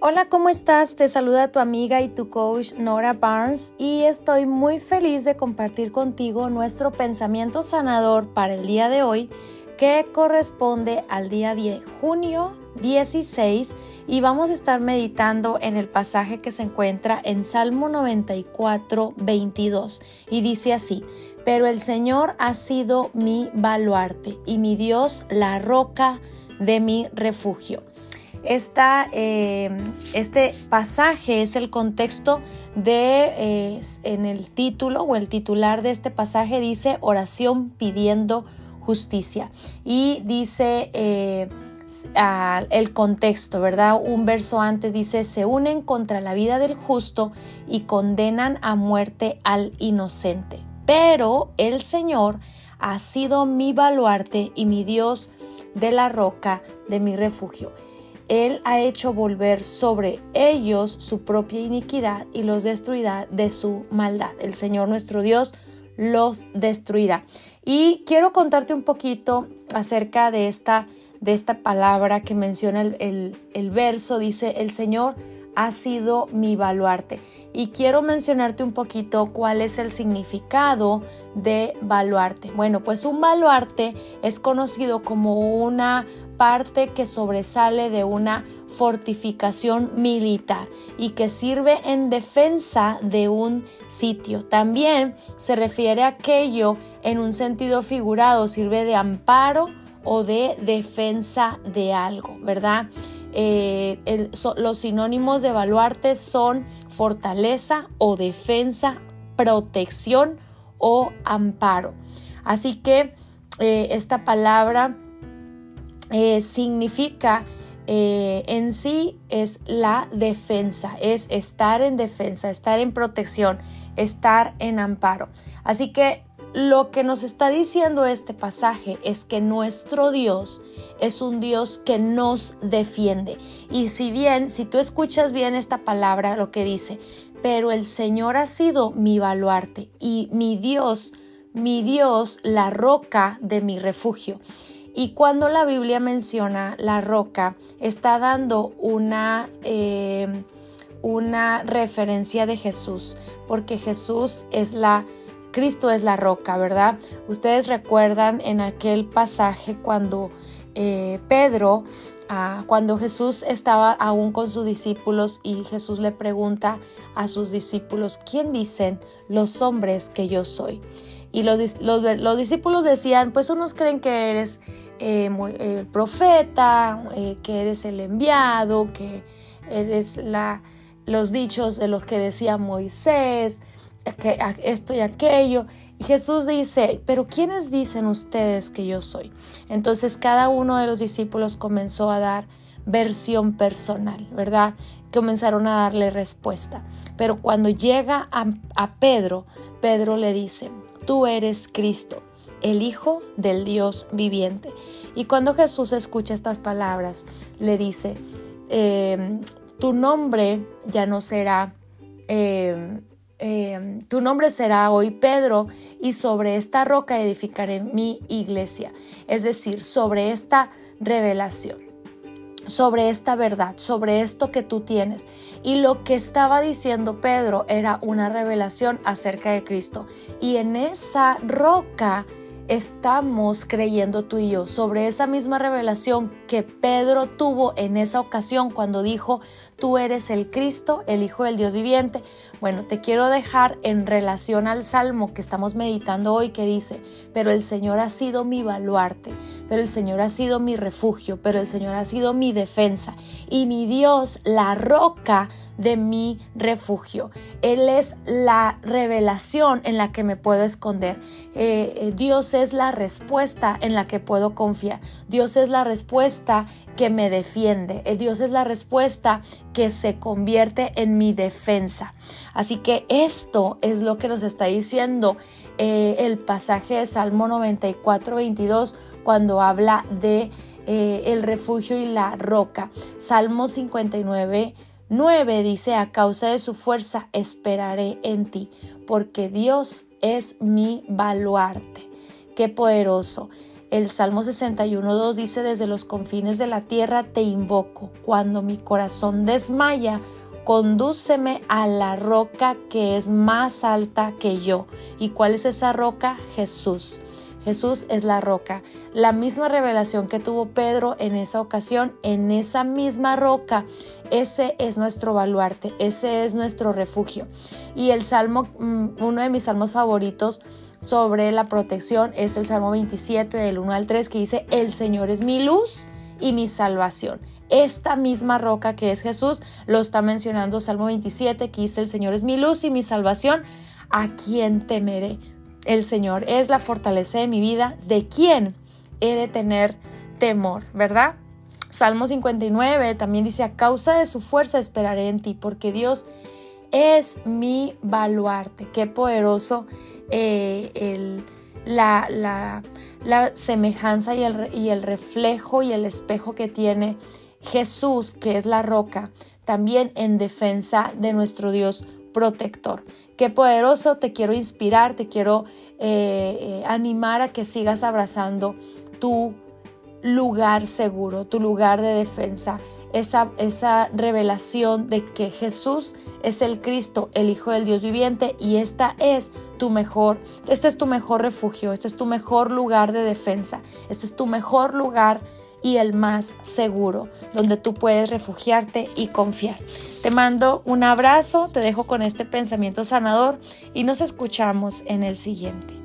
Hola, ¿cómo estás? Te saluda tu amiga y tu coach Nora Barnes y estoy muy feliz de compartir contigo nuestro pensamiento sanador para el día de hoy que corresponde al día de junio 16 y vamos a estar meditando en el pasaje que se encuentra en Salmo 94, 22 y dice así, pero el Señor ha sido mi baluarte y mi Dios la roca de mi refugio. Eh, este pasaje es el contexto de, eh, en el título o el titular de este pasaje dice oración pidiendo justicia y dice eh, el contexto, ¿verdad? Un verso antes dice, se unen contra la vida del justo y condenan a muerte al inocente. Pero el Señor ha sido mi baluarte y mi Dios de la roca de mi refugio. Él ha hecho volver sobre ellos su propia iniquidad y los destruirá de su maldad. El Señor nuestro Dios los destruirá. Y quiero contarte un poquito acerca de esta, de esta palabra que menciona el, el verso. Dice, el Señor ha sido mi baluarte. Y quiero mencionarte un poquito cuál es el significado de baluarte. Bueno, pues un baluarte es conocido como una parte que sobresale de una fortificación militar y que sirve en defensa de un sitio. También se refiere a aquello en un sentido figurado, sirve de amparo o de defensa de algo, ¿verdad? Eh, los sinónimos de baluarte son fortaleza o defensa, protección o amparo. Así que eh, esta palabra eh, significa en sí es la defensa, es estar en defensa, estar en protección, estar en amparo. Así que lo que nos está diciendo este pasaje es que nuestro Dios es un Dios que nos defiende. Y si bien, si tú escuchas bien esta palabra, lo que dice, pero el Señor ha sido mi baluarte y mi Dios, mi Dios, la roca de mi refugio. Y cuando la Biblia menciona la roca, está dando una, eh, una referencia de Jesús, porque Jesús es la Cristo es la roca, ¿verdad? Ustedes recuerdan en aquel pasaje cuando eh, Pedro, ah, cuando Jesús estaba aún con sus discípulos y Jesús le pregunta a sus discípulos, ¿quién dicen los hombres que yo soy? Y los, discípulos decían, pues unos creen que eres eh, el profeta, eh, que eres el enviado, que eres la, los dichos de los que decía Moisés, esto y aquello. Y Jesús dice, pero ¿quiénes dicen ustedes que yo soy? Entonces cada uno de los discípulos comenzó a dar versión personal, ¿verdad? Comenzaron a darle respuesta. Pero cuando llega a, a Pedro, Pedro le dice, tú eres Cristo, el Hijo del Dios viviente. Y cuando Jesús escucha estas palabras, le dice, em, tu nombre ya no será em, Em, tu nombre será hoy Pedro y sobre esta roca edificaré mi iglesia. Es decir, sobre esta revelación, sobre esta verdad, sobre esto que tú tienes. Y lo que estaba diciendo Pedro era una revelación acerca de Cristo. Y en esa roca estamos creyendo tú y yo sobre esa misma revelación que Pedro tuvo en esa ocasión cuando dijo, tú eres el Cristo, el Hijo del Dios viviente. Bueno, te quiero dejar en relación al salmo que estamos meditando hoy que dice, pero el Señor ha sido mi baluarte, pero el Señor ha sido mi refugio, pero el Señor ha sido mi defensa y mi Dios, la roca de mi refugio. Él es la revelación en la que me puedo esconder. Eh, eh, Dios es la respuesta en la que puedo confiar. Dios es la respuesta que me defiende. Eh, Dios es la respuesta que se convierte en mi defensa. Así que esto es lo que nos está diciendo el pasaje de Salmo 94, 22 cuando habla de el refugio y la roca. Salmo 59, 9 dice, a causa de su fuerza esperaré en ti, porque Dios es mi baluarte. Qué poderoso. El Salmo 61.2 dice, desde los confines de la tierra te invoco, cuando mi corazón desmaya, condúceme a la roca que es más alta que yo. ¿Y cuál es esa roca? Jesús. Jesús es la roca. La misma revelación que tuvo Pedro en esa ocasión, en esa misma roca, ese es nuestro baluarte, ese es nuestro refugio. Y el salmo, mm, uno de mis salmos favoritos sobre la protección es el Salmo 27 del 1 al 3 que dice, el Señor es mi luz y mi salvación. Esta misma roca que es Jesús lo está mencionando Salmo 27 que dice, el Señor es mi luz y mi salvación. ¿A quién temeré? El Señor es la fortaleza de mi vida. ¿De quién he de tener temor? ¿Verdad? Salmo 59 también dice, a causa de su fuerza esperaré en ti, porque Dios es mi baluarte. Qué poderoso eh, el, la, la, la, semejanza y el, y el reflejo y el espejo que tiene Jesús, que es la roca, también en defensa de nuestro Dios protector. Qué poderoso, te quiero inspirar, te quiero eh, eh, animar a que sigas abrazando tu lugar seguro, tu lugar de defensa, esa, esa revelación de que Jesús es el Cristo, el Hijo del Dios viviente, y esta es tu mejor, este es tu mejor refugio, este es tu mejor lugar de defensa, este es tu mejor lugar y el más seguro, donde tú puedes refugiarte y confiar. Te mando un abrazo, te dejo con este pensamiento sanador y nos escuchamos en el siguiente.